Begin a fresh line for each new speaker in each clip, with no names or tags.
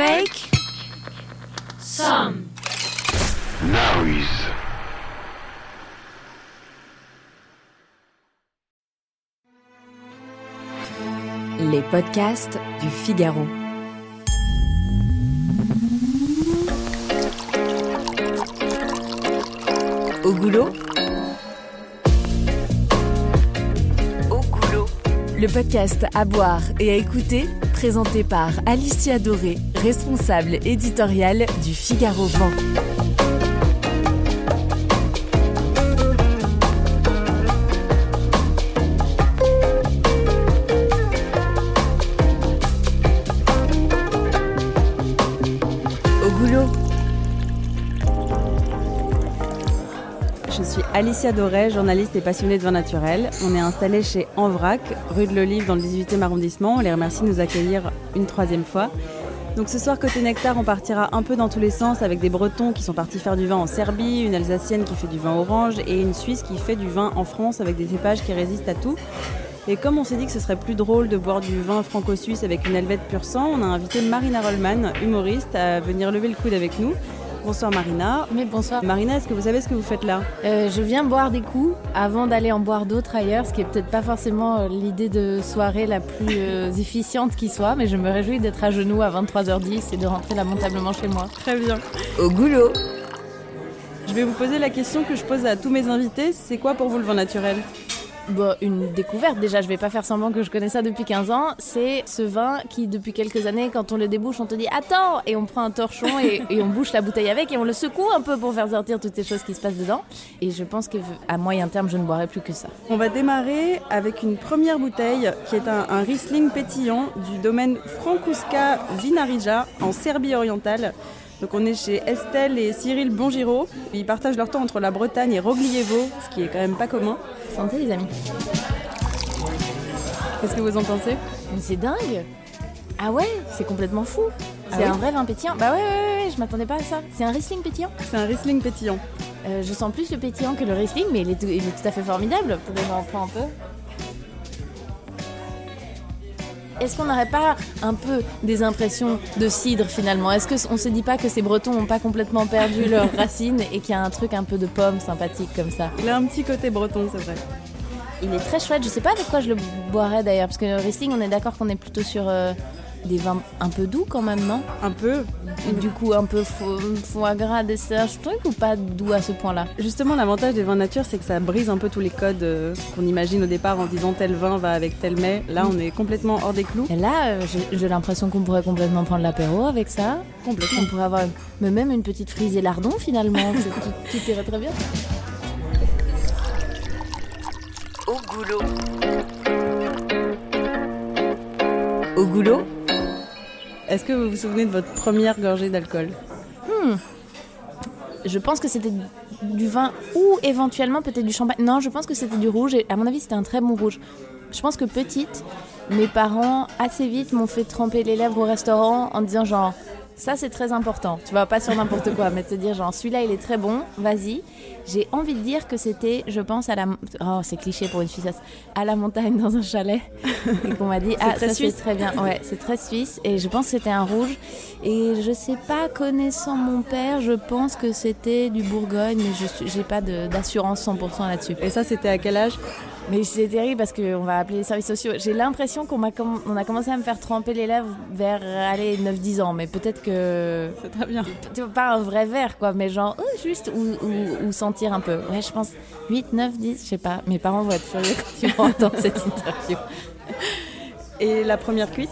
make
some
noise.
Les podcasts du Figaro. Au goulot Au goulot. Le podcast à boire et à écouter, présenté par Alicia Doré, responsable éditoriale du Figaro Vent. Au goulot.
Je suis Alicia Doré, journaliste et passionnée de vin naturel. On est installé chez Envrac, rue de l'Olive dans le 18e arrondissement. On les remercie de nous accueillir une troisième fois. Donc ce soir, côté nectar, on partira un peu dans tous les sens avec des Bretons qui sont partis faire du vin en Serbie, une Alsacienne qui fait du vin orange et une Suisse qui fait du vin en France avec des cépages qui résistent à tout. Et comme on s'est dit que ce serait plus drôle de boire du vin franco-suisse avec une helvète pur sang, on a invité Marina Rollman, humoriste, à venir lever le coude avec nous. Bonsoir Marina.
Mais bonsoir.
Marina, est-ce que vous savez ce que vous faites là
Euh, je viens boire des coups avant d'aller en boire d'autres ailleurs, ce qui est peut-être pas forcément euh, l'idée de soirée la plus euh, efficiente qui soit, mais je me réjouis d'être à genoux à 23h10 et de rentrer lamentablement chez moi.
Très bien.
Au goulot.
Je vais vous poser la question que je pose à tous mes invités. C'est quoi pour vous le vin naturel?
Bon, une découverte, déjà, je vais pas faire semblant que je connais ça depuis 15 ans. C'est ce vin qui, depuis quelques années, quand on le débouche, on te dit attends Et on prend un torchon et, et on bouche la bouteille avec et on le secoue un peu pour faire sortir toutes ces choses qui se passent dedans. Et je pense qu'à moyen terme, je ne boirai plus que ça.
On va démarrer avec une première bouteille qui est un, un Riesling pétillant du domaine Frankouska Vinarija en Serbie orientale. Donc on est chez Estelle et Cyril Bongiro. Ils partagent leur temps entre la Bretagne et Roglievo, ce qui est quand même pas commun.
Santé, les amis.
Qu'est-ce que vous en pensez?
Mais c'est dingue Ah ouais, c'est complètement fou.
Ah
c'est
oui
un vrai vin pétillant. Bah ouais, ouais, ouais, ouais, je m'attendais pas à ça. C'est un Riesling pétillant.
C'est un Riesling pétillant.
Euh, je sens plus le pétillant que le Riesling, mais il est tout, il est tout à fait formidable. Pouvez-vous en prendre un peu Est-ce qu'on n'aurait pas un peu des impressions de cidre finalement? Est-ce qu'on se dit pas que ces Bretons n'ont pas complètement perdu leurs racines et qu'il y a un truc un peu de pomme sympathique comme ça?
Il a un petit côté breton, c'est vrai.
Il est très chouette. Je sais pas avec quoi je le boirais d'ailleurs, parce que le Riesling, on est d'accord qu'on est plutôt sur euh, des vins un peu doux quand même, non?
Un peu.
Et Du coup, un peu fo- foie gras, dessert, truc ou pas doux à ce point-là
Justement, l'avantage des vins nature, c'est que ça brise un peu tous les codes euh, qu'on imagine au départ en disant tel vin va avec tel mets. Là, on est complètement hors des clous.
Et là, euh, j'ai- l'impression qu'on pourrait complètement prendre l'apéro avec ça.
Complètement.
On pourrait avoir mais même une petite frisée lardon finalement. Tout irait très bien.
Au goulot. Au goulot?
Est-ce que vous vous souvenez de votre première gorgée d'alcool
Je pense que c'était du vin ou éventuellement peut-être du champagne. Non, je pense que c'était du rouge et à mon avis c'était un très bon rouge. Je pense que petite, mes parents assez vite m'ont fait tremper les lèvres au restaurant en disant genre ça c'est très important. Tu vas pas sur n'importe quoi, mais te dire genre celui-là il est très bon, vas-y. J'ai envie de dire que c'était, je pense à la, oh c'est cliché pour une Suisse, à la montagne dans un chalet et qu'on m'a dit ah
très
ça
suisse.
c'est très bien, ouais c'est très suisse et je pense que c'était un rouge et je sais pas connaissant mon père, je pense que c'était du Bourgogne mais je j'ai pas d'assurance 100% là-dessus.
Et ça, c'était à quel âge?
Mais c'est terrible parce qu'on va appeler les services sociaux. J'ai l'impression qu'on m'a comm- on a commencé à me faire tremper les lèvres vers allez 9-10 ans, mais peut-être que
C'est très bien.
pas un vrai verre quoi, mais genre euh, juste ou, ou- ou sentir un peu. Ouais, je pense 8, 9, 10, je sais pas. Mes parents vont être furieux quand ils vont entendre cette interview.
Et la première cuite?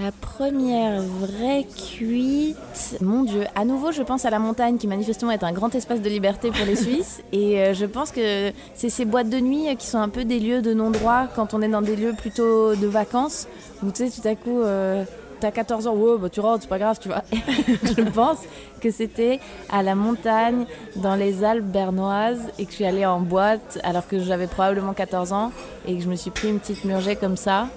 La première vraie cuite, mon Dieu, à nouveau je pense à la montagne qui manifestement est un grand espace de liberté pour les Suisses et euh, je pense que c'est ces boîtes de nuit qui sont un peu des lieux de non-droit quand on est dans des lieux plutôt de vacances où tu sais tout à coup euh, t'as 14 ans, ouais, bah, tu rentres, c'est pas grave, tu vois. je pense que c'était à la montagne, dans les Alpes bernoises, et que je suis allée en boîte alors que j'avais probablement 14 ans, et que je me suis pris une petite murgée comme ça.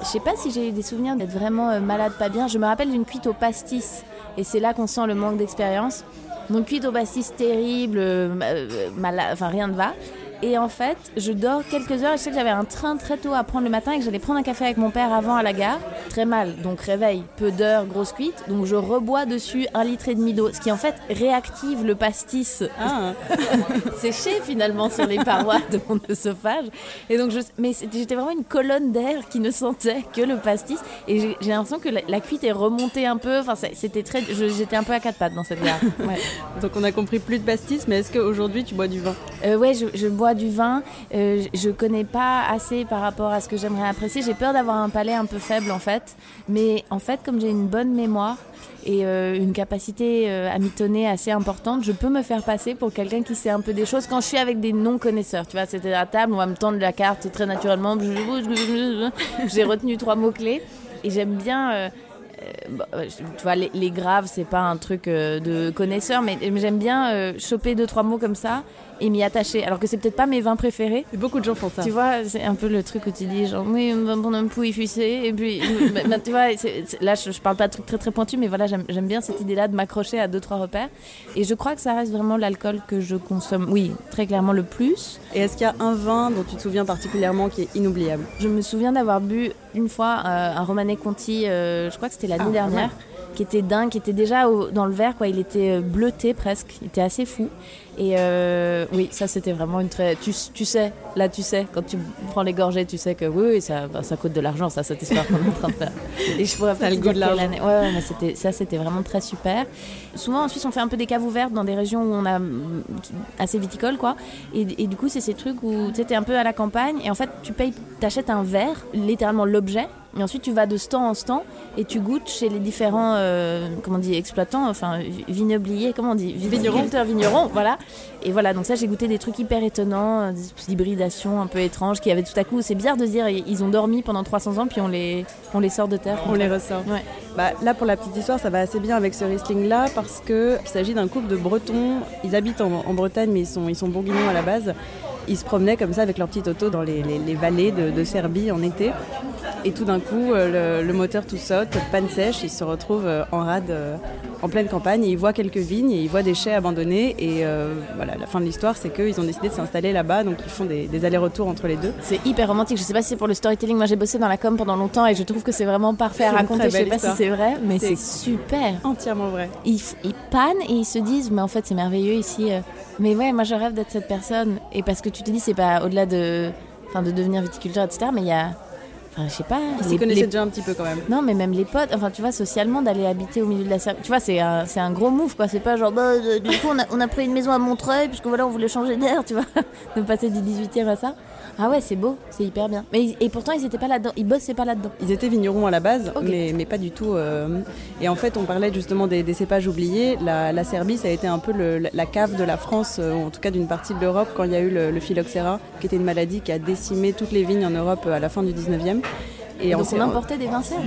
Je sais pas si j'ai eu des souvenirs d'être vraiment euh, malade, pas bien. Je me rappelle d'une cuite au pastis, et c'est là qu'on sent le manque d'expérience. Donc cuite au pastis terrible, euh, euh, rien ne va. Et en fait, je dors quelques heures. Je sais que j'avais un train très tôt à prendre le matin et que j'allais prendre un café avec mon père avant à la gare. Très mal, donc réveil, peu d'heures, grosse cuite. Donc je rebois dessus un litre et demi d'eau, ce qui en fait réactive le pastis
Ah,
séché finalement sur les parois de mon œsophage. Et donc, je, mais j'étais vraiment une colonne d'air qui ne sentait que le pastis. Et j'ai l'impression que la, la cuite est remontée un peu. Enfin, c'était très. J'étais un peu à quatre pattes dans cette gare. Ouais.
donc on a compris plus de pastis, mais est-ce qu'aujourd'hui tu bois du vin?
Euh, ouais, je, je bois du vin. Euh, je, connais pas assez par rapport à ce que j'aimerais apprécier. J'ai peur d'avoir un palais un peu faible en fait. Mais en fait, comme j'ai une bonne mémoire et euh, une capacité euh, à mitonner assez importante, je peux me faire passer pour quelqu'un qui sait un peu des choses quand je suis avec des non-connaisseurs. Tu vois, c'était à table, on va me tendre la carte très naturellement. J'ai retenu trois mots-clés et j'aime bien. euh, bah, tu vois, les, les graves, c'est pas un truc de connaisseur, mais, j'aime bien choper deux, trois mots comme ça et m'y attacher. Alors que c'est peut-être pas mes vins préférés.
Et beaucoup de gens font ça.
Tu vois, c'est un peu le truc où tu dis genre, oui, on va prendre un pouille fuissé. Et puis, bah, bah, tu vois, là, je, je parle pas de trucs très très pointus, mais voilà, j'aime bien cette idée-là de m'accrocher à deux, trois repères. Et je crois que ça reste vraiment l'alcool que je consomme, oui, très clairement le plus.
Et est-ce qu'il y a un vin dont tu te souviens particulièrement qui est inoubliable?
Je me souviens d'avoir bu une fois euh, un Romanée Conti, euh, je crois que c'était l'année
Ah,
dernière, qui était dingue, qui était déjà au- dans le verre, quoi. Il était euh, bleuté presque, il était assez fou. Et euh, oui, ça c'était vraiment une très. Tu, tu sais, là tu sais, quand tu prends les gorgées, tu sais que oui, oui ça, bah, ça coûte de l'argent, ça, cette histoire qu'on est en train de faire. Et je pourrais pas
le goût de l'argent.
Ouais, ouais, mais c'était, ça c'était vraiment très super. Souvent en Suisse, on fait un peu des caves ouvertes dans des régions où on a mm, assez viticole, quoi. Et, et du coup, c'est ces trucs où tu t'es un peu à la campagne et en fait, tu payes, t'achètes un verre, littéralement l'objet. Et ensuite, tu vas de stand en stand et tu goûtes chez les différents, euh, comment on dit, exploitants, enfin, vi- vignobliers, comment on dit,
Vignerons.
vignerons, voilà. Et voilà, donc ça, j'ai goûté des trucs hyper étonnants, euh, des espèces d'hybridations un peu étranges qui avaient tout à coup, c'est bizarre de dire, ils ont dormi pendant 300 ans, puis on les, on les sort de terre.
On les ressort.
Ouais.
Bah, là, pour la petite histoire, ça va assez bien avec ce Riesling-là parce qu'il s'agit d'un couple de Bretons. Ils habitent en, en Bretagne, mais ils sont, ils sont bourguignons à la base. Ils se promenaient comme ça avec leur petit auto dans les, les- les vallées de, de Serbie en été. Et tout d'un coup, euh, le, le moteur tout saute, panne sèche, ils se retrouvent euh, en rade en pleine campagne. Et ils voient quelques vignes et ils voient des chais abandonnés. Et euh, voilà, la fin de l'histoire, c'est qu'ils ont décidé de s'installer là-bas. Donc ils font des, des allers-retours entre les deux.
C'est hyper romantique. Je sais pas si c'est pour le storytelling. Moi, j'ai bossé dans la com pendant longtemps et je trouve que c'est vraiment parfait à raconter. Je sais pas si c'est vrai, mais
C'est-
super.
Entièrement vrai.
Ils, ils pannent et ils se disent, mais en fait, c'est merveilleux ici. euh. Mais ouais, moi, je rêve d'être cette personne. Et parce que tu te dis, c'est pas au-delà de, enfin, de devenir viticulteur, etc. Mais il y a, enfin, je sais pas.
Ils s'y connaissaient
les-
déjà un petit peu quand même.
Non, mais même les potes, enfin, tu vois, socialement, d'aller habiter au milieu de la Serbie. Tu vois, c'est un, c'est un gros move, quoi. C'est pas genre, bah, euh, du coup, on a, on a pris une maison à Montreuil, puisque voilà, on voulait changer d'air, tu vois. de passer du 18e à ça. Ah ouais, c'est beau, c'est hyper bien. Mais et pourtant, ils étaient pas là-dedans. Ils bossaient pas là-dedans.
Ils étaient vignerons à la base, mais, mais pas du tout. euh, Et en fait, on parlait justement des, des cépages oubliés. La, la Serbie, ça a été un peu le- la cave de la France, euh, ou en tout cas d'une partie de l'Europe, quand il y a eu le, le phylloxéra, qui était une maladie qui a décimé toutes les vignes en Europe euh, à la fin du 19e.
Et donc, on importait des vins serbes.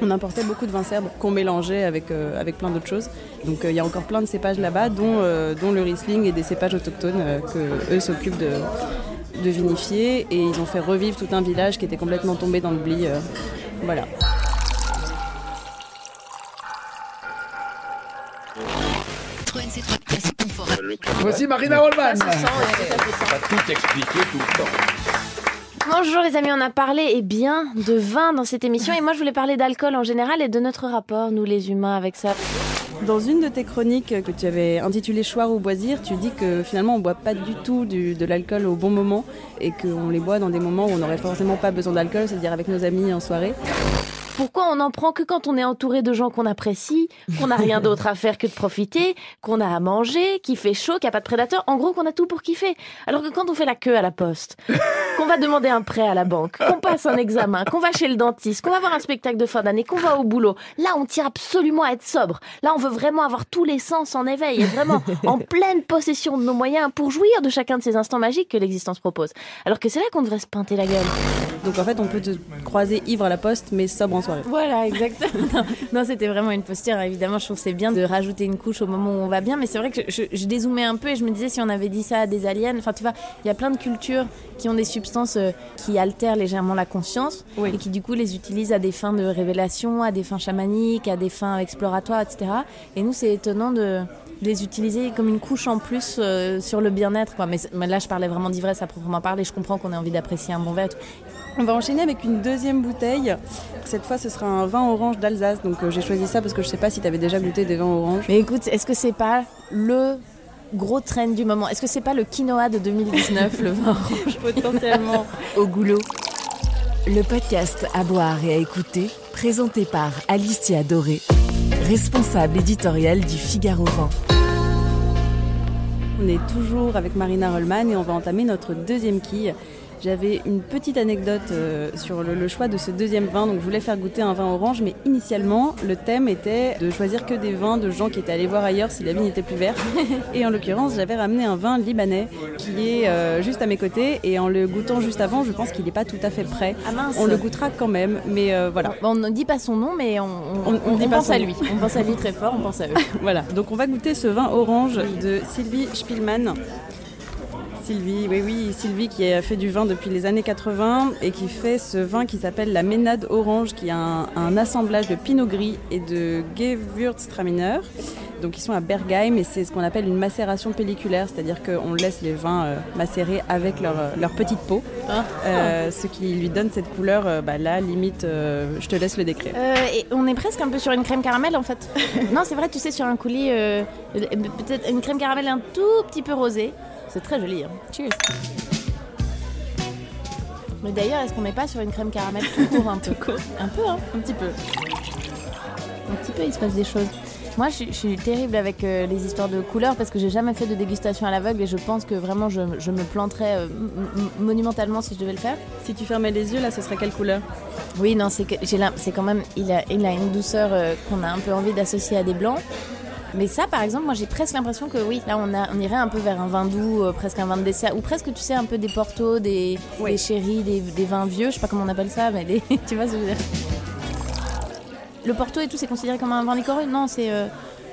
on importait beaucoup de vins serbes qu'on mélangeait avec, euh, avec plein d'autres choses. Donc euh, il y a encore plein de cépages là-bas, dont, euh, dont le Riesling et des cépages autochtones que eux s'occupent de, de vinifier. Et ils ont fait revivre tout un village qui était complètement tombé dans l'oubli. euh, voilà.
Voici Marina Rollman.
Pas tout expliquer tout le temps.
Bonjour les amis, on a parlé et bien de vin dans cette émission et moi je voulais parler d'alcool en général et de notre rapport, nous les humains, avec ça.
Dans une de tes chroniques que tu avais intitulée Choir ou Boisir, tu dis que finalement on boit pas du tout de l'alcool au bon moment et qu'on les boit dans des moments où on n'aurait forcément pas besoin d'alcool, c'est-à-dire avec nos amis en soirée.
Pourquoi on n'en prend que quand on est entouré de gens qu'on apprécie, qu'on n'a rien d'autre à faire que de profiter, qu'on a à manger, qu'il fait chaud, qu'il n'y a pas de prédateurs, en gros qu'on a tout pour kiffer. Alors que quand on fait la queue à la poste, qu'on va demander un prêt à la banque, qu'on passe un examen, qu'on va chez le dentiste, qu'on va voir un spectacle de fin d'année, qu'on va au boulot, là on tire absolument à être sobre. Là on veut vraiment avoir tous les sens en éveil vraiment en pleine possession de nos moyens pour jouir de chacun de ces instants magiques que l'existence propose. Alors que c'est là qu'on devrait se pinter la gueule.
Donc en fait on peut te croiser ivre à la poste mais sobre en soirée.
Voilà, exactement. Non, non, c'était vraiment une posture. Évidemment, je trouve que c'est bien de rajouter une couche au moment où on va bien, mais c'est vrai que je, je dézoomais un peu et je me disais si on avait dit ça à des aliens. Enfin, tu vois, il y a plein de cultures qui ont des substances euh, qui altèrent légèrement la conscience
Oui.
et qui du coup les utilisent à des fins de révélation, à des fins chamaniques, à des fins exploratoires, etc. Et nous, c'est étonnant de les utiliser comme une couche en plus euh, sur le bien-être. Mais, mais, là, je parlais vraiment d'ivresse à proprement parler. Je comprends qu'on ait envie d'apprécier un bon verre.
On va enchaîner avec une deuxième bouteille. Cette fois, ce sera un vin orange d'Alsace. Donc, euh, j'ai choisi ça parce que je sais pas si tu avais déjà goûté des vins oranges.
Mais écoute, est-ce que c'est pas le gros trend du moment? Est-ce que c'est pas le quinoa de 2019, le vin orange?
Potentiellement.
Au goulot. Le podcast à boire et à écouter, présenté par Alicia Doré, responsable éditoriale du Figaro Vent.
On est toujours avec Marina Rollman et on va entamer notre deuxième quille. J'avais une petite anecdote euh, sur le, choix de ce deuxième vin. Donc, je voulais faire goûter un vin orange, mais initialement, le thème était de choisir que des vins de gens qui étaient allés voir ailleurs si la vigne était plus verte. Et en l'occurrence, j'avais ramené un vin libanais qui est euh, juste à mes côtés. Et en le goûtant juste avant, je pense qu'il n'est pas tout à fait prêt.
Ah
on le goûtera quand même, mais euh, voilà.
on ne dit pas son nom, mais on, on, pense à lui. On pense à lui très fort, on pense à eux.
voilà. Donc, on va goûter ce vin orange de Sylvie Spielmann. Sylvie, oui, oui, Sylvie qui a fait du vin depuis les années 80 et qui fait ce vin qui s'appelle la Ménade Orange, qui a un, assemblage de Pinot Gris et de Gewürztraminer. Donc ils sont à Bergheim et c'est ce qu'on appelle une macération pelliculaire, c'est-à-dire qu'on laisse les vins euh, macérer avec leur, euh, leur petite peau, ah. euh, ce qui lui donne cette couleur, bah, là, limite, je te laisse le décrire.
et on est presque un peu sur une crème caramel en fait. non, c'est vrai, tu sais, sur un coulis, peut-être une crème caramel un tout petit peu rosée. C'est très joli. Hein. Cheers. Mais d'ailleurs, est-ce qu'on met pas sur une crème caramel tout court un peu Un peu, hein Un petit peu. Un petit peu, il se passe des choses. Moi, je, suis terrible avec euh, les histoires de couleurs parce que j'ai jamais fait de dégustation à l'aveugle et je pense que vraiment je, me planterais euh, monumentalement si je devais le faire.
Si tu fermais les yeux, là, ce serait quelle couleur?
Oui, non, c'est c'est quand même, il a, il a une douceur euh, qu'on a un peu envie d'associer à des blancs. Mais ça, par exemple, moi j'ai presque l'impression que oui, là on, a, on irait un peu vers un vin doux, euh, presque un vin de dessert, ou presque tu sais un peu des portos, des, des chéris, des, des, vins vieux, je sais pas comment on appelle ça, mais tu vois ce que je veux dire? Le porto et tout, c'est considéré comme un vin liquoreux Non, c'est euh,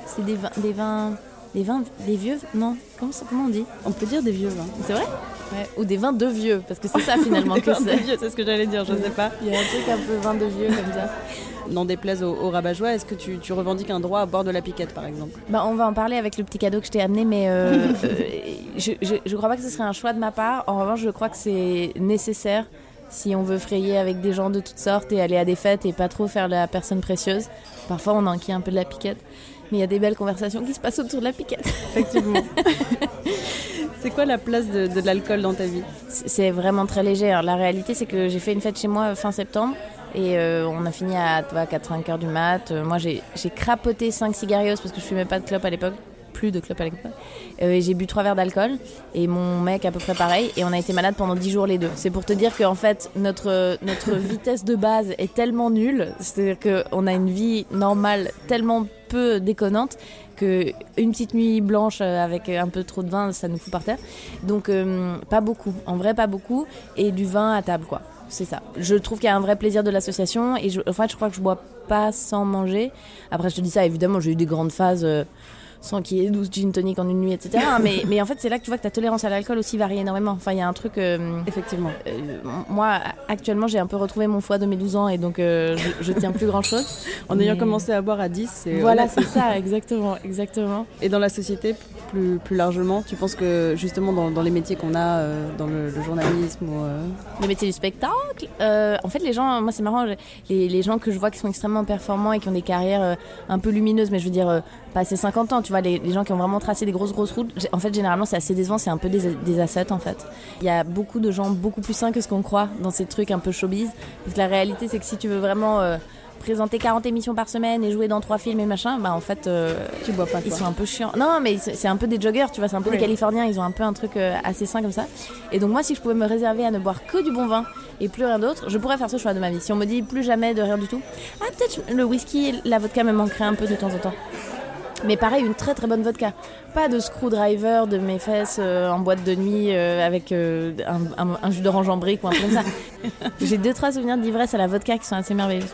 c'est des, vins, des vins, des vins, des vieux, non comment, comment on dit
On peut dire des vieux vins.
C'est vrai ou des vins de vieux, parce que c'est ça finalement que c'est.
c'est ce que j'allais dire, je sais pas.
Il y a un truc un peu vin de vieux comme ça.
N'en déplaise aux, aux rabat est-ce que tu, tu, revendiques un droit à bord de la piquette par exemple?
Bah, On va en parler avec le petit cadeau que je t'ai amené, mais euh, euh, je, je crois pas que ce serait un choix de ma part. En revanche, je crois que c'est nécessaire si on veut frayer avec des gens de toutes sortes et aller à des fêtes et pas trop faire la personne précieuse. Parfois, on enquille un peu de la piquette, mais il y a des belles conversations qui se passent autour de la piquette.
Effectivement. C'est quoi la place de, l'alcool dans ta vie?
C'est vraiment très léger. la réalité, c'est que j'ai fait une fête chez moi fin septembre. Et euh, on a fini à 4-5 heures du mat. Euh, moi, j'ai crapoté 5 cigarios parce que je fumais pas de clope à l'époque. Plus de clope à l'époque. Euh, et j'ai bu 3 verres d'alcool. Et mon mec, à peu près pareil. Et on a été malade pendant 10 jours les deux. C'est pour te dire qu'en fait, notre, notre vitesse de base est tellement nulle. C'est-à-dire qu'on a une vie normale tellement peu déconnante que une petite nuit blanche avec un peu trop de vin, ça nous fout par terre. Donc euh, pas beaucoup, en vrai pas beaucoup, et du vin à table quoi. C'est ça. Je trouve qu'il y a un vrai plaisir de l'association et je, en fait je crois que je bois pas sans manger. Après je te dis ça, évidemment j'ai eu des grandes phases. Euh, sans qu'il y ait 12 gin tonic en une nuit, etc. mais, mais en fait, c'est là que tu vois que ta tolérance à l'alcool aussi varie énormément. Enfin, il y a un truc. Euh,
Effectivement.
Euh, moi, actuellement, j'ai un peu retrouvé mon foie de mes 12 ans et donc euh, je, tiens plus grand chose.
en ayant commencé à boire à 10,
Voilà, c'est ça, exactement, exactement.
Et dans la société, plus, plus largement, tu penses que justement dans, les métiers qu'on a, dans le, journalisme ou.
Le métier du spectacle En fait, les gens, moi, c'est marrant, les, les, gens que je vois qui sont extrêmement performants et qui ont des carrières un peu lumineuses, mais je veux dire, passé 50 ans, tu vois, les, gens qui ont vraiment tracé des grosses grosses routes, en fait, généralement, c'est assez décevant, c'est un peu des, des, assets, en fait. Il y a beaucoup de gens beaucoup plus sains que ce qu'on croit dans ces trucs un peu showbiz. Parce que la réalité, c'est que si tu veux vraiment euh, présenter 40 émissions par semaine et jouer dans trois films et machin, bah en fait, euh,
tu bois pas.
Ils sont un peu chiants. Non, mais c'est un peu des joggers, tu vois, c'est un peu des Californiens, ils ont un peu un truc euh, assez sain comme ça. Et donc, moi, si je pouvais me réserver à ne boire que du bon vin et plus rien d'autre, je pourrais faire ce choix de ma vie. Si on me dit plus jamais de rien du tout, ah, peut-être le whisky, la vodka me manquerait un peu de temps en temps. Mais pareil, une très très bonne vodka. Pas de screwdriver de mes fesses euh, en boîte de nuit euh, avec euh, un, jus d'orange en brique ou un truc comme ça. J'ai deux trois souvenirs d'ivresse à la vodka qui sont assez merveilleux.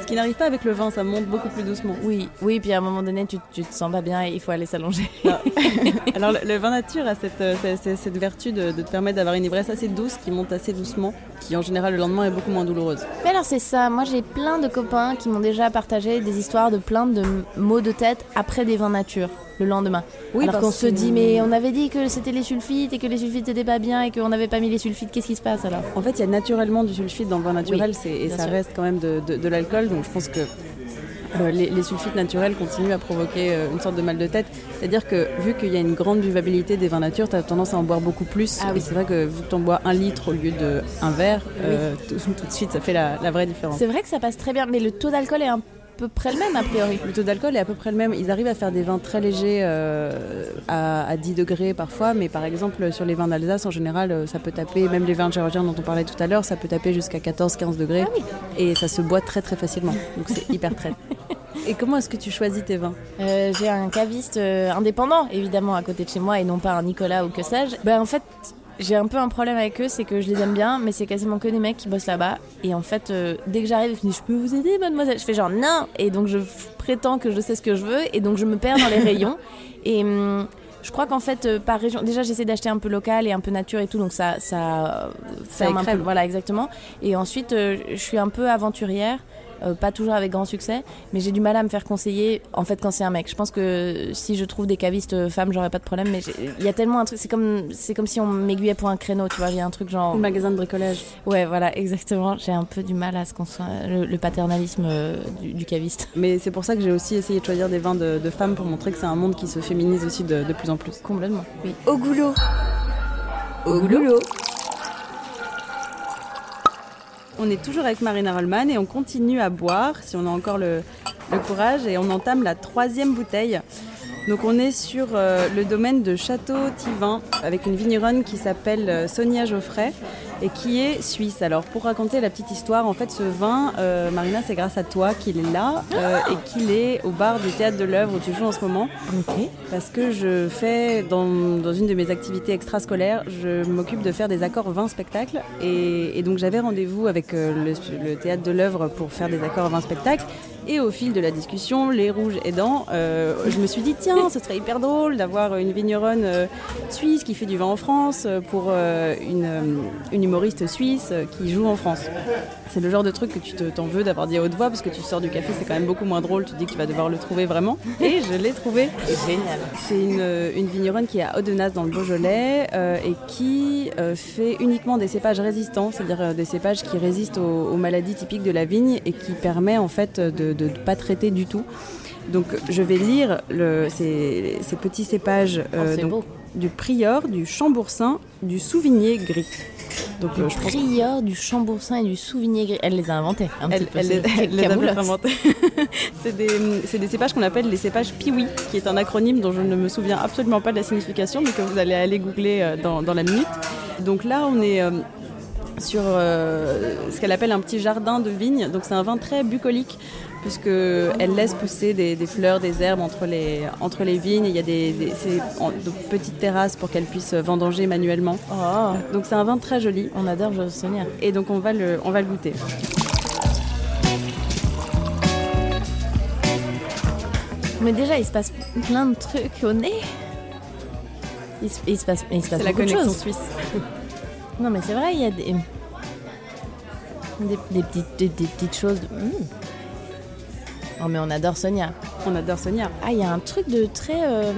Ce qui n'arrive pas avec le vin, ça monte beaucoup plus doucement.
Oui, oui, puis à un moment donné, tu, tu te sens pas bien et il faut aller s'allonger.
Alors le, vin nature a cette, cette, vertu de, de, te permettre d'avoir une ivresse assez douce qui monte assez doucement, qui en général le lendemain est beaucoup moins douloureuse.
Mais alors c'est ça, moi j'ai plein de copains qui m'ont déjà partagé des histoires de plein de maux de tête après des vins nature. Le lendemain. Oui, alors qu'on se dit, mais on avait dit que c'était les sulfites et que les sulfites n'étaient pas bien et qu'on n'avait pas mis les sulfites. Qu'est-ce qui se passe alors?
En fait, il y a naturellement du sulfite dans le vin naturel et ça reste quand même de, de l'alcool. Donc je pense que euh, les, sulfites naturels continuent à provoquer euh, une sorte de mal de tête. C'est-à-dire que vu qu'il y a une grande buvabilité des vins nature, tu as tendance à en boire beaucoup plus. Ah, oui. c'est vrai que vu que tu en bois un litre au lieu d'un verre, euh, tout, de suite ça fait la, la vraie différence.
C'est vrai que ça passe très bien, mais le taux d'alcool est un peu près le même a priori.
Le taux d'alcool est à peu près le même. Ils arrivent à faire des vins très légers euh, à, 10 degrés parfois, mais par exemple sur les vins d'Alsace en général, euh, ça peut taper, même les vins géorgiens dont on parlait tout à l'heure, ça peut taper jusqu'à 14-15 degrés. Ah et ça se boit très très facilement. Donc c'est hyper très. Et comment est-ce que tu choisis tes vins?
Euh, J'ai un caviste indépendant, évidemment, à côté de chez moi, et non pas un Nicolas ou que sais-je. Ben, en fait, j'ai un peu un problème avec eux, c'est que je les aime bien, mais c'est quasiment que des mecs qui bossent là-bas. Et en fait, euh, dès que j'arrive, ils me disent Je peux vous aider, mademoiselle? Je fais genre non Et donc je prétends que je sais ce que je veux, et donc je me perds dans les rayons. Et. Hum, je crois qu'en fait, euh, par région, déjà j'essaie d'acheter un peu local et un peu nature et tout, donc ça, ça,
ça un peu,
voilà exactement. Et ensuite, euh, je suis un peu aventurière. Euh, pas toujours avec grand succès, mais j'ai du mal à me faire conseiller en fait quand c'est un mec. Je pense que si je trouve des cavistes femmes, j'aurais pas de problème, mais il y a tellement un truc, c'est comme, c'est comme si on m'aiguillait pour un créneau, tu vois, il y a un truc genre.
Un magasin de bricolage.
Ouais, voilà, exactement. J'ai un peu du mal à ce qu'on soit le, paternalisme euh, du, caviste.
Mais c'est pour ça que j'ai aussi essayé de choisir des vins de, femmes pour montrer que c'est un monde qui se féminise aussi de, de plus en plus.
Complètement, oui.
Au goulot Au goulot
on est toujours avec Marina Rollman et on continue à boire si on a encore le, courage et on entame la troisième bouteille. Donc on est sur euh, le domaine de Château Tivin avec une vigneronne qui s'appelle euh, Sonia Geoffrey et qui est suisse. Alors pour raconter la petite histoire, en fait ce vin, euh, Marina, c'est grâce à toi qu'il est là et qu'il est au bar du Théâtre de l'œuvre où tu joues en ce moment.
Ok.
Parce que je fais, dans, une de mes activités extrascolaires, je m'occupe de faire des accords 20 spectacles et, donc j'avais rendez-vous avec le, le Théâtre de l'œuvre pour faire des accords 20 spectacles. Et au fil de la discussion, les rouges aidants, euh, je me suis dit tiens, ce serait hyper drôle d'avoir une vigneronne euh, suisse qui fait du vin en France euh, pour une, une, humoriste suisse qui joue en France. C'est le genre de truc que tu t'en veux d'avoir dit à haute voix parce que tu sors du café, c'est quand même beaucoup moins drôle. Tu dis que tu vas devoir le trouver vraiment. Et je l'ai trouvé.
Génial.
C'est une, une, vigneronne qui est à Audenas dans le Beaujolais et qui fait uniquement des cépages résistants, c'est-à-dire des cépages qui résistent aux, aux maladies typiques de la vigne et qui permet en fait de de ne pas traiter du tout. Donc je vais lire le, ces, petits cépages
euh, oh,
du Prior, du Chamboursin, du Souvigné gris.
Donc, le euh, Prior, du Chamboursin et du Souvigné gris. Elle les a inventés.
elle, les a inventés. c'est des, des, cépages qu'on appelle les cépages Piwi, qui est un acronyme dont je ne me souviens absolument pas de la signification, mais que vous allez aller googler euh, dans, dans la minute. Donc là, on est sur ce qu'elle appelle un petit jardin de vigne. Donc c'est un vin très bucolique puisqu'elle laisse pousser des, fleurs, des herbes entre les, entre les vignes. Il y a des, de petites terrasses pour qu'elle puisse vendanger manuellement.
Oh.
Donc c'est un vin très joli.
On adore Sonia.
Et donc on va le, on va le goûter.
Mais déjà, il se passe plein de trucs au nez. Il se, il se passe, il se passe
C'est la connexion suisse.
non, mais c'est vrai, il y a des, des, petites, des, petites choses. Hmm. Oh, mais on adore Sonia.
On adore Sonia.
Ah, il y a un truc de très. Euh,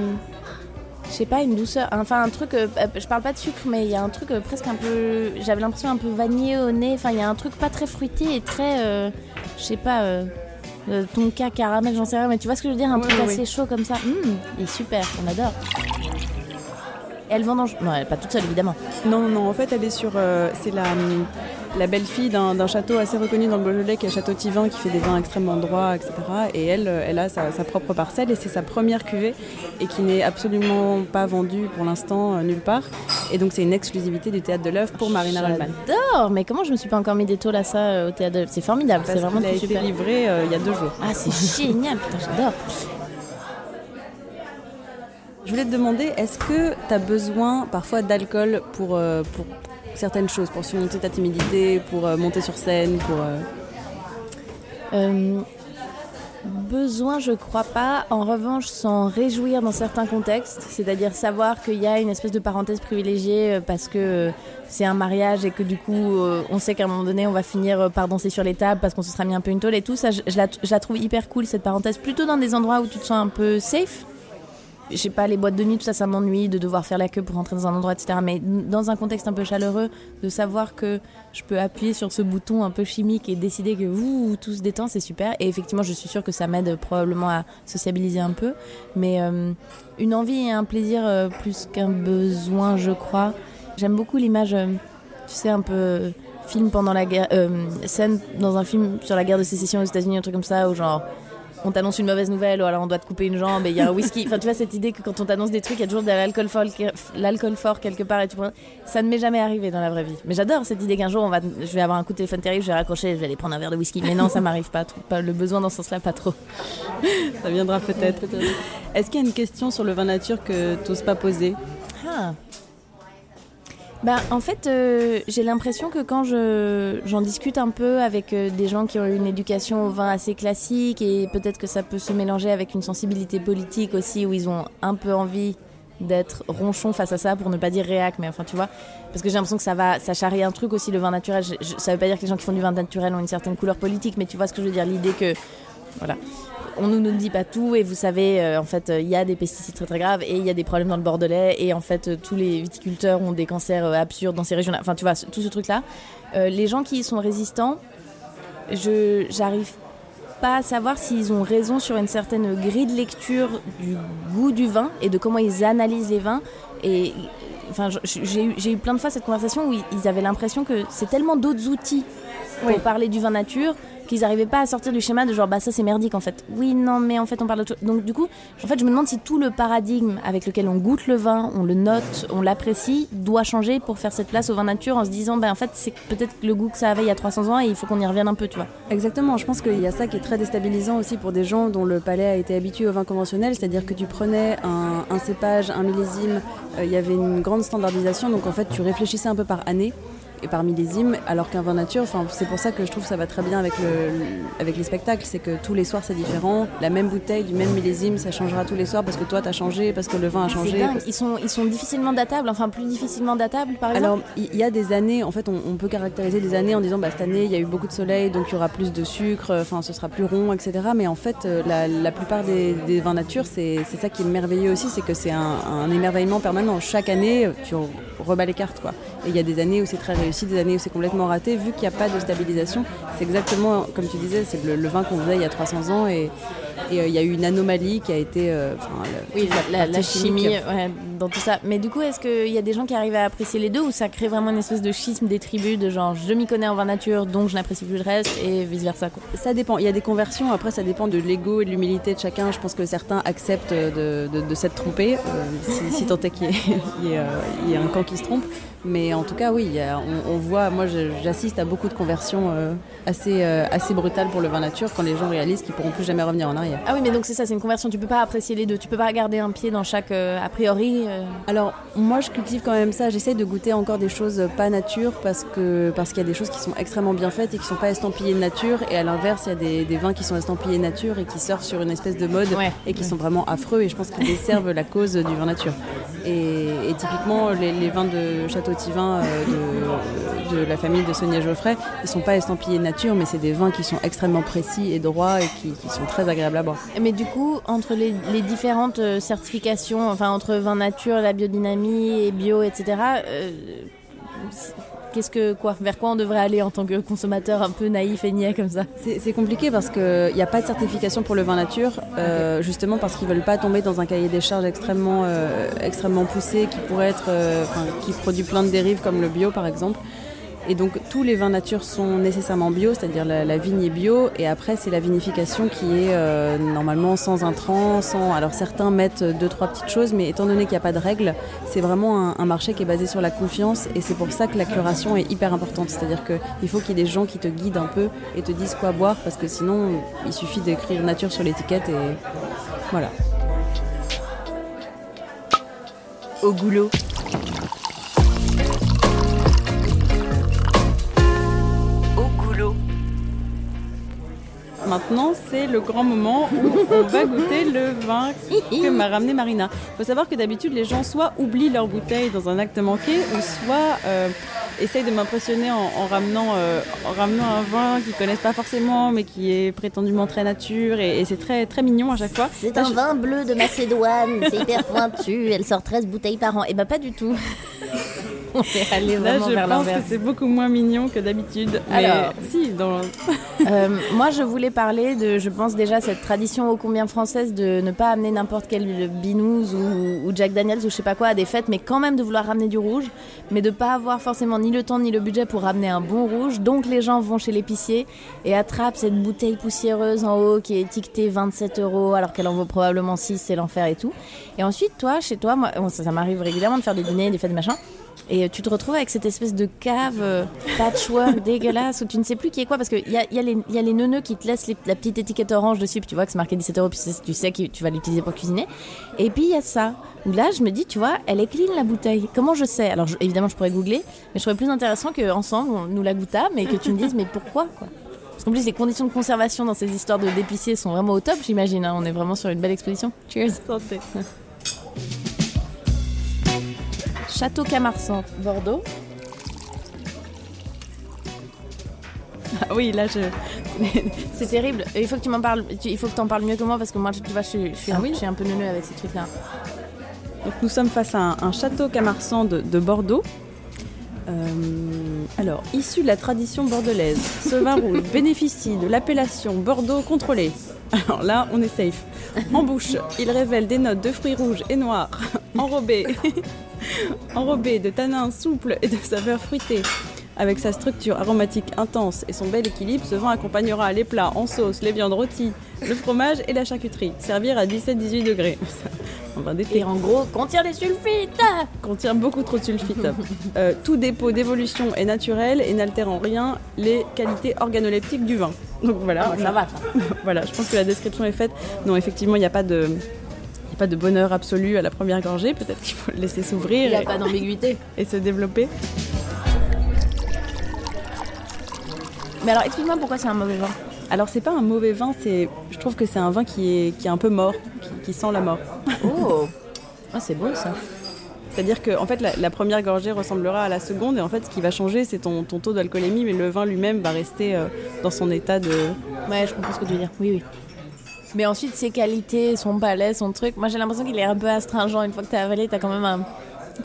je sais pas, une douceur. Enfin, un truc. Euh, euh, je parle pas de sucre, mais il y a un truc presque un peu. J'avais l'impression un peu vanillé au nez. Enfin, il y a un truc pas très fruité et très. je sais pas. tonka, caramel, j'en sais rien, mais tu vois ce que je veux dire Un truc assez chaud comme ça. Mmh, il est super, on adore. Et elle vendange. Non, elle est pas toute seule, évidemment.
Non, non, non. En fait, elle est sur. c'est la la belle-fille d'un château assez reconnu dans le Beaujolais, qui est Château Tivin, qui fait des vins extrêmement droits, etc. Et elle, elle a sa, propre parcelle et c'est sa première cuvée et qui n'est absolument pas vendue pour l'instant euh, nulle part. Et donc c'est une exclusivité du Théâtre de l'œuvre pour Marina Rollman.
J'adore Mais comment je me suis pas encore mis des tôles à ça euh, au Théâtre de l'œuvre? C'est formidable, c'est vraiment
Il a été livré euh, il y a deux jours.
Ah c'est génial, putain j'adore
je voulais te demander, est-ce que tu as besoin parfois d'alcool pour, pour certaines choses pour surmonter ta timidité, pour euh, monter sur scène, pour... Euh,
euh, besoin, je crois pas. En revanche, s'en réjouir dans certains contextes, c'est-à-dire savoir qu'il y a une espèce de parenthèse privilégiée parce que c'est un mariage et que du coup, on sait qu'à un moment donné, on va finir par danser sur les tables parce qu'on se sera mis un peu une tôle et tout. Ça, je, la, je la trouve hyper cool cette parenthèse, plutôt dans des endroits où tu te sens un peu safe je sais pas, les boîtes de nuit, tout ça, ça m'ennuie de devoir faire la queue pour rentrer dans un endroit, etc. Mais dans un contexte un peu chaleureux, de savoir que je peux appuyer sur ce bouton un peu chimique et décider que vous, tout se détend, c'est super. Et effectivement, je suis sûre que ça m'aide probablement à sociabiliser un peu. Mais euh, une envie et un plaisir euh, plus qu'un besoin, je crois. J'aime beaucoup l'image, euh, tu sais, un peu film pendant la guerre, scène dans un film sur la guerre de sécession aux États-Unis, un truc comme ça, où genre on t'annonce une mauvaise nouvelle ou alors on doit te couper une jambe et il y a un whisky. Enfin, tu vois, cette idée que quand on t'annonce des trucs, il y a toujours de l'alcool fort, l'alcool fort quelque part et tu Ça ne m'est jamais arrivé dans la vraie vie. Mais j'adore cette idée qu'un jour, on va, je vais avoir un coup de téléphone terrible, je vais raccrocher, je vais aller prendre un verre de whisky. Mais non, ça m'arrive pas, pas. Le besoin dans ce sens-là, pas trop.
ça viendra peut-être. Est-ce qu'il y a une question sur le vin nature que tu n'oses pas poser?
Ah. Bah, en fait, euh, j'ai l'impression que quand je, j'en discute un peu avec euh, des gens qui ont eu une éducation au vin assez classique, et peut-être que ça peut se mélanger avec une sensibilité politique aussi, où ils ont un peu envie d'être ronchon face à ça, pour ne pas dire réac, mais enfin, tu vois. Parce que j'ai l'impression que ça va, ça charrie un truc aussi, le vin naturel. ça veut pas dire que les gens qui font du vin naturel ont une certaine couleur politique, mais tu vois ce que je veux dire, l'idée que. Voilà on ne nous dit pas tout et vous savez, euh, en fait, il y a des pesticides très très graves et il y a des problèmes dans le Bordelais et en fait, euh, tous les viticulteurs ont des cancers euh, absurdes dans ces régions-là. Enfin, tu vois, tout ce truc-là. les gens qui sont résistants, je j'arrive pas à savoir s'ils ont raison sur une certaine grille de lecture du goût du vin et de comment ils analysent les vins. Et enfin, j'ai eu plein de fois cette conversation où ils avaient l'impression que c'est tellement d'autres outils pour parler du vin nature qu'ils n'arrivaient pas à sortir du schéma de genre bah ça c'est merdique en fait. Oui, non, mais en fait on parle de Donc du coup, en fait je me demande si tout le paradigme avec lequel on goûte le vin, on le note, on l'apprécie, doit changer pour faire cette place au vin nature en se disant bah en fait c'est peut-être le goût que ça avait il y a 300 ans et il faut qu'on y revienne un peu, tu vois.
Exactement, je pense qu'il y a ça qui est très déstabilisant aussi pour des gens dont le palais a été habitué au vin conventionnel, c'est-à-dire que tu prenais un, cépage, un millésime, euh, il y avait une grande standardisation, donc en fait tu réfléchissais un peu par année et par millésime, alors qu'un vin nature, c'est pour ça que je trouve que ça va très bien avec, le, avec les spectacles, c'est que tous les soirs c'est différent, la même bouteille du même millésime, ça changera tous les soirs parce que toi t'as changé, parce que le vin a changé.
Dingue. Ils, sont, ils sont difficilement datables, enfin plus difficilement datables par exemple
Alors il y, a des années, en fait on, peut caractériser des années en disant bah, cette année il y a eu beaucoup de soleil donc il y aura plus de sucre, enfin ce sera plus rond, etc. Mais en fait euh, la, plupart des, vins nature, c'est ça qui est merveilleux aussi, c'est que c'est un, un émerveillement permanent. Chaque année tu rebats les cartes quoi. Il y a des années où c'est très réussi, des années où c'est complètement raté. Vu qu'il n'y a pas de stabilisation, c'est exactement comme tu disais, c'est le, vin qu'on faisait il y a 300 ans et, et euh, il y a eu une anomalie qui a été. Euh,
oui, la, chimie dans tout ça. Mais du coup, est-ce qu'il y a des gens qui arrivent à apprécier les deux ou ça crée vraiment une espèce de schisme des tribus de genre je m'y connais en vin nature donc je n'apprécie plus le reste et vice versa
Ça dépend. Il y a des conversions. Après, ça dépend de l'ego et de l'humilité de chacun. Je pense que certains acceptent de, de, s'être trompés, euh, si, tant est qu'il y, ait un camp qui se trompe. Mais en tout cas, oui, on, voit, moi j'assiste à beaucoup de conversions euh, assez, euh, assez brutales pour le vin nature quand les gens réalisent qu'ils pourront plus jamais revenir en arrière.
Ah oui, mais donc c'est ça, c'est une conversion, tu peux pas apprécier les deux, tu peux pas garder un pied dans chaque euh, a priori.
Alors moi je cultive quand même ça, j'essaye de goûter encore des choses pas nature parce que parce qu'il y a des choses qui sont extrêmement bien faites et qui sont pas estampillées de nature. Et à l'inverse il y a des, des, vins qui sont estampillés nature et qui surfent sur une espèce de mode et qui sont vraiment affreux. Et je pense qu'ils desservent la cause du vin nature. Et, typiquement les, les vins de Château euh, de, la famille de Sonia Geoffrey, ils sont pas estampillés nature, mais c'est des vins qui sont extrêmement précis et droits et qui, sont très agréables
Mais du coup, entre les, différentes euh, certifications, enfin entre vin nature, la biodynamie et bio, etc., qu'est-ce que quoi Vers quoi on devrait aller en tant que consommateur un peu naïf et niais comme ça?
C'est compliqué parce qu'il n'y a pas de certification pour le vin nature, euh, justement parce qu'ils veulent pas tomber dans un cahier des charges extrêmement, euh, extrêmement poussé qui pourrait être, euh, qui produit plein de dérives comme le bio par exemple. Et donc tous les vins nature sont nécessairement bio, c'est-à-dire la, vigne est bio, et après c'est la vinification qui est euh, normalement sans intrants, sans. Alors certains mettent deux trois petites choses, mais étant donné qu'il n'y a pas de règles, c'est vraiment un, marché qui est basé sur la confiance, et c'est pour ça que la curation est hyper importante. C'est-à-dire qu'il faut qu'il y ait des gens qui te guident un peu et te disent quoi boire, parce que sinon il suffit d'écrire nature sur l'étiquette et voilà.
Au goulot.
Maintenant, c'est le grand moment où on va goûter le vin que m'a ramené Marina. Il faut savoir que d'habitude, les gens soit oublient leur bouteille dans un acte manqué, ou soit euh, essayent de m'impressionner en, ramenant, euh, en ramenant un vin qu'ils connaissent pas forcément, mais qui est prétendument très nature, et, c'est très, très mignon à chaque fois.
C'est un vin bleu de Macédoine, c'est hyper pointu, elle sort 13 bouteilles par an. Et eh bah ben, pas du tout.
on est allé vraiment Là, je pense que c'est beaucoup moins mignon que d'habitude. Alors, si, dans...
Euh, moi, je voulais parler de, je pense déjà, cette tradition ô combien française de ne pas amener n'importe quel binous ou, Jack Daniels ou je sais pas quoi à des fêtes, mais quand même de vouloir ramener du rouge, mais de pas avoir forcément ni le temps ni le budget pour ramener un bon rouge. Donc, les gens vont chez l'épicier et attrapent cette bouteille poussiéreuse en haut qui est étiquetée 27 euros alors qu'elle en vaut probablement 6, c'est l'enfer et tout. Et ensuite, toi, chez toi, moi, ça, ça m'arrive régulièrement de faire des dîners, des fêtes, des machins. Et tu te retrouves avec cette espèce de cave euh, patchwork dégueulasse où tu ne sais plus qui est quoi parce qu'il y a, y, a y a les neuneux qui te laissent la petite étiquette orange dessus, puis tu vois que c'est marqué 17 euros, puis tu sais que tu vas l'utiliser pour cuisiner. Et puis il y a ça, où là je me dis, tu vois, elle est clean la bouteille. Comment je sais? Alors évidemment, je pourrais googler, mais je trouverais plus intéressant qu'ensemble, on nous la goûtâmes et que tu me dises, mais pourquoi quoi? Parce qu'en plus, les conditions de conservation dans ces histoires de d'épicier sont vraiment au top, j'imagine. Hein. On est vraiment sur une belle exposition. Cheers. Santé. Château Camarsan, Bordeaux.
Ah oui, là, je...
c'est terrible. Il faut que tu m'en parles. Il faut que tu en parles mieux que moi parce que moi, tu vois, je, suis, je suis, ah un, peu neuneux avec ces trucs-là.
Donc, nous sommes face à un, château Camarsan de, Bordeaux. Euh, alors, issu de la tradition bordelaise, ce vin rouge bénéficie de l'appellation Bordeaux contrôlé. Alors là, on est safe. En bouche, il révèle des notes de fruits rouges et noirs, enrobés Enrobé de tanins souples et de saveurs fruitées, avec sa structure aromatique intense et son bel équilibre, ce vin accompagnera les plats en sauce, les viandes rôties, le fromage et la charcuterie. Servir à 17-18 degrés.
Et en gros, contient des sulfites
Contient beaucoup trop de sulfites. Euh, tout dépôt d'évolution est naturel et n'altère en rien les qualités organoleptiques du vin. Donc voilà.
ça va.
voilà, je pense que la description est faite. Non, effectivement, il n'y a pas de pas de bonheur absolu à la première gorgée, peut-être qu'il faut le laisser s'ouvrir.
Il n'y a pas d'ambiguïté.
Et se développer.
Mais alors explique-moi pourquoi c'est un mauvais vin.
Alors c'est pas un mauvais vin, c'est, je trouve que c'est un vin qui est, qui est un peu mort, qui, sent la mort.
Oh, ah, c'est beau ça.
C'est-à-dire que en fait, la, première gorgée ressemblera à la seconde, et en fait, ce qui va changer, c'est ton, ton taux d'alcoolémie, mais le vin lui-même va rester euh, dans son état de.
Ouais, je comprends ce que tu veux dire. Oui, oui. Mais ensuite, ses qualités, son palais, son truc, moi j'ai l'impression qu'il est un peu astringent. Une fois que t'as avalé, t'as quand même un,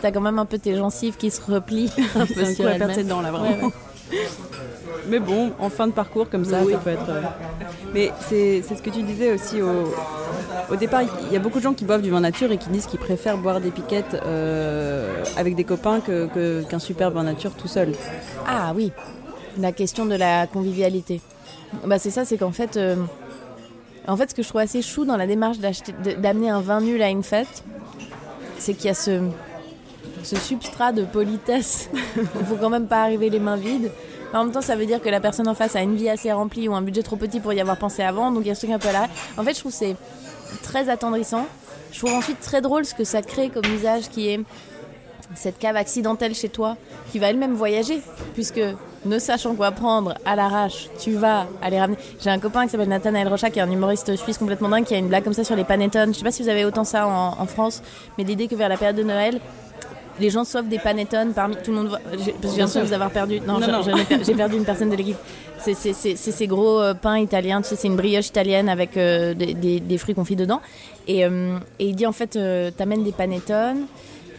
quand même un peu tes gencives qui se replient un peu sur
la ses dents là, vraiment. Mais bon, en fin de parcours comme ça, ça peut être. Euh, mais c'est ce que tu disais aussi au, au départ. Il y a beaucoup de gens qui boivent du vin nature et qui disent qu'ils préfèrent boire des piquettes euh, avec des copains qu'un que, qu'un super vin nature tout seul.
Ah oui, la question de la convivialité. Bah c'est ça, c'est qu'en fait. Euh, en fait, ce que je trouve assez chou dans la démarche d'amener un vin nul à une fête, c'est qu'il y a ce, substrat de politesse. Il faut quand même pas arriver les mains vides. En même temps, ça veut dire que la personne en face a une vie assez remplie ou un budget trop petit pour y avoir pensé avant, donc il y a ce truc un peu là. En fait, je trouve c'est très attendrissant. Je trouve ensuite très drôle ce que ça crée comme usage qui est cette cave accidentelle chez toi, qui va elle-même voyager, puisque ne sachant quoi prendre à l'arrache, tu vas aller ramener. J'ai un copain qui s'appelle Nathanaël Rocha, qui est un humoriste suisse complètement dingue, qui a une blague comme ça sur les panettone. Je sais pas si vous avez autant ça en, France, mais l'idée que vers la période de Noël, les gens sauvent des panettone parmi tout le monde. J'ai l'impression de vous avoir perdu. Non, j'ai perdu une personne de l'équipe. C'est ces gros euh, pains italiens, tu sais, c'est une brioche italienne avec euh, des, fruits confits dedans. Et, euh, et, il dit en fait, t'amènes des panettone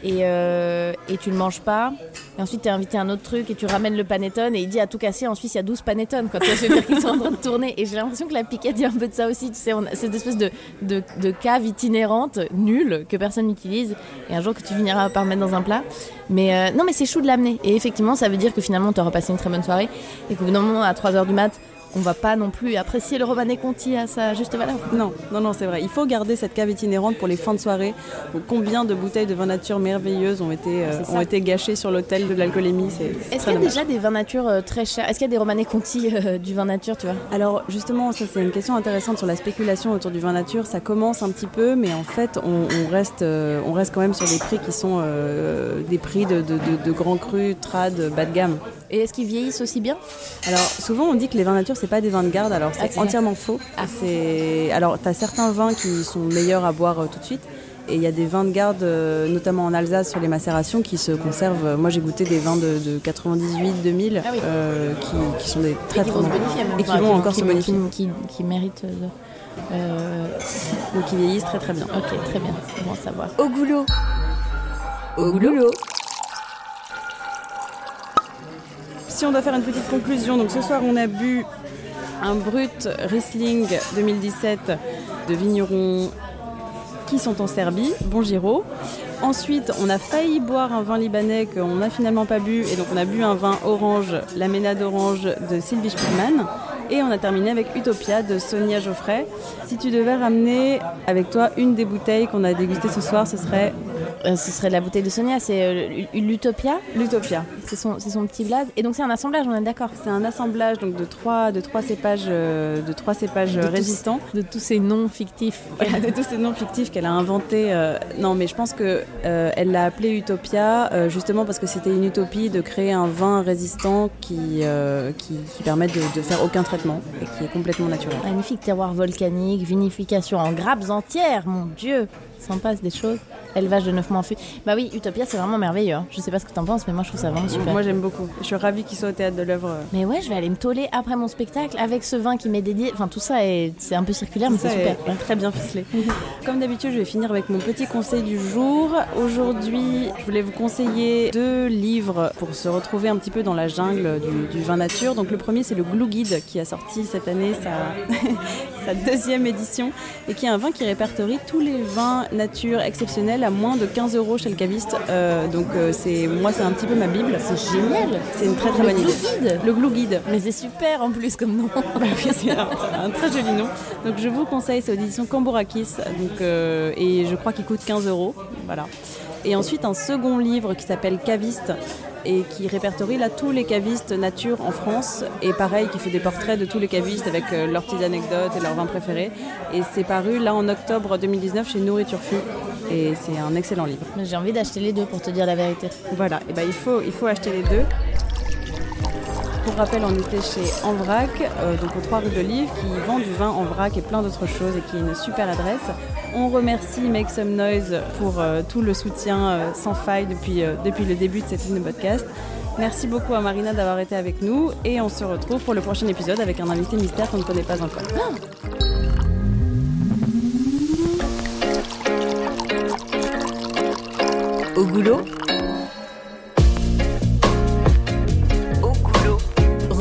et, euh, et tu le manges pas. Et ensuite, tu es invité à un autre truc et tu ramènes le panettone et il dit à tout casser, en Suisse, il y a 12 panettone. Quand tu dire sont en train de tourner. Et j'ai l'impression que la piquette dit un peu de ça aussi. Tu sais, cette espèce de, de, de cave itinérante, nulle, que personne n'utilise. Et un jour que tu finiras par mettre dans un plat. Mais euh, non, mais c'est chou de l'amener. Et effectivement, ça veut dire que finalement, tu auras passé une très bonne soirée. Et qu'au bout d'un moment, à 3h du mat', on va pas non plus apprécier le Romanée Conti à sa juste valeur.
Non, non, non, c'est vrai. Il faut garder cette cave itinérante pour les fins de soirée. combien de bouteilles de vin nature merveilleuses ont été, euh, ont été gâchées sur l'hôtel de l'alcoolémie
Est-ce qu'il y a déjà des vins nature euh, très chers? Est-ce qu'il y a des Romanée Conti euh, du vin nature, tu vois?
Alors justement, ça c'est une question intéressante sur la spéculation autour du vin nature. Ça commence un petit peu, mais en fait, on, reste, on reste quand même sur des prix qui sont des prix de, de, de, de grands crus, trad, bas de gamme.
Et est-ce qu'ils vieillissent aussi bien?
Alors souvent on dit que les vins nature c'est pas des vins de garde, alors c'est
Ah,
entièrement faux.
Ah.
Alors tu as certains vins qui sont meilleurs à boire euh, tout de suite. Et il y a des vins de garde, euh, notamment en Alsace sur les macérations, qui se conservent. Moi, j'ai goûté des vins de, de 98, 2000,
Ah oui.
euh, qui, qui sont des très
et qui
très
vont se
bons.
bonifier même.
Et qui vont encore
qui,
se bonifier.
Qui, qui, qui méritent de... Euh,
Donc, ils vieillissent très très bien.
ok, très bien. C'est bon à savoir.
Au goulot. Au goulot.
Si on doit faire une petite conclusion, donc ce soir on a bu un brut Riesling 2017 de vignerons qui sont en Serbie, Bon Giro. Ensuite, on a failli boire un vin libanais qu'on n'a finalement pas bu, et donc on a bu un vin orange, la Ménade orange de Sylvie Spielmann. Et on a terminé avec Utopia de Sonia Geoffrey. Si tu devais ramener avec toi une des bouteilles qu'on a dégustées ce soir, ce serait
Euh, ce serait la bouteille de Sonia, c'est euh, l'Utopia.
l'Utopia.
C'est son, c'est son petit blaze. Et donc c'est un assemblage, on est d'accord
C'est un assemblage donc, de, trois, de trois cépages, euh, de trois cépages
De tous-
résistants.
De tous ces noms fictifs.
Voilà, de tous ces noms fictifs qu'elle a inventés. non, mais je pense que euh, elle l'a appelé Utopia justement parce que c'était une utopie de créer un vin résistant qui, qui, qui permette de, de faire aucun traitement et qui est complètement naturel.
Magnifique terroir volcanique, vinification en grappes entières, mon Dieu S'en passe des choses. Élevage de neuf mois en fût. Bah oui, Utopia, c'est vraiment merveilleux. hein. Je sais pas ce que t'en penses, mais moi je trouve ça vraiment super.
Moi j'aime beaucoup. Je suis ravie qu'il soit au théâtre de l'œuvre. euh,
Mais ouais, je vais aller me toller après mon spectacle avec ce vin qui m'est dédié. Enfin, tout ça, est... c'est un peu circulaire, mais c'est super.
est très bien ficelé. Comme d'habitude, je vais finir avec mon petit conseil du jour. Aujourd'hui, je voulais vous conseiller deux livres pour se retrouver un petit peu dans la jungle du, du vin nature. Donc le premier, c'est le Glue Guide qui a sorti cette année sa, sa deuxième édition et qui est un vin qui répertorie tous les vins nature exceptionnels à moins de 15 euros chez le caviste. Euh, donc euh, c'est moi, c'est un petit peu ma bible.
C'est génial
C'est une très très bonne idée.
Guide
Le Glue Guide.
Mais c'est super en plus comme nom.
Bah oui, c'est un, un très joli nom. Donc je vous conseille, c'est aux éditions Cambourakis. Donc, euh, et je crois qu'il coûte 15 euros. Voilà. Et ensuite un second livre qui s'appelle Caviste et qui répertorie là tous les cavistes nature en France et pareil qui fait des portraits de tous les cavistes avec euh, leurs petites anecdotes et leurs vins préférés et c'est paru là en octobre 2019 chez Nourriture Fu et c'est un excellent livre.
J'ai envie d'acheter les deux pour te dire la vérité.
Voilà, et ben il faut, il faut acheter les deux. Pour rappel, on était chez Envrac, euh, donc aux 3 rue de qui vend du vin en vrac et plein d'autres choses et qui est une super adresse. On remercie Make Some Noise pour euh, tout le soutien euh, sans faille depuis, depuis le début de cette ligne de podcast. Merci beaucoup à Marina d'avoir été avec nous et on se retrouve pour le prochain épisode avec un invité mystère qu'on ne connaît pas encore.
Au goulot.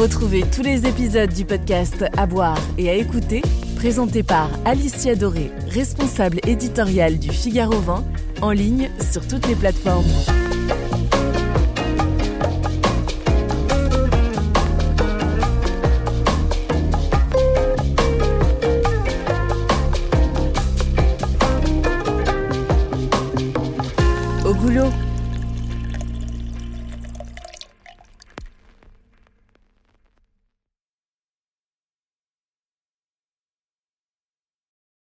Retrouvez tous les épisodes du podcast À boire et à écouter, présentés par Alicia Doré, responsable éditoriale du Figaro Vin, en ligne sur toutes les plateformes.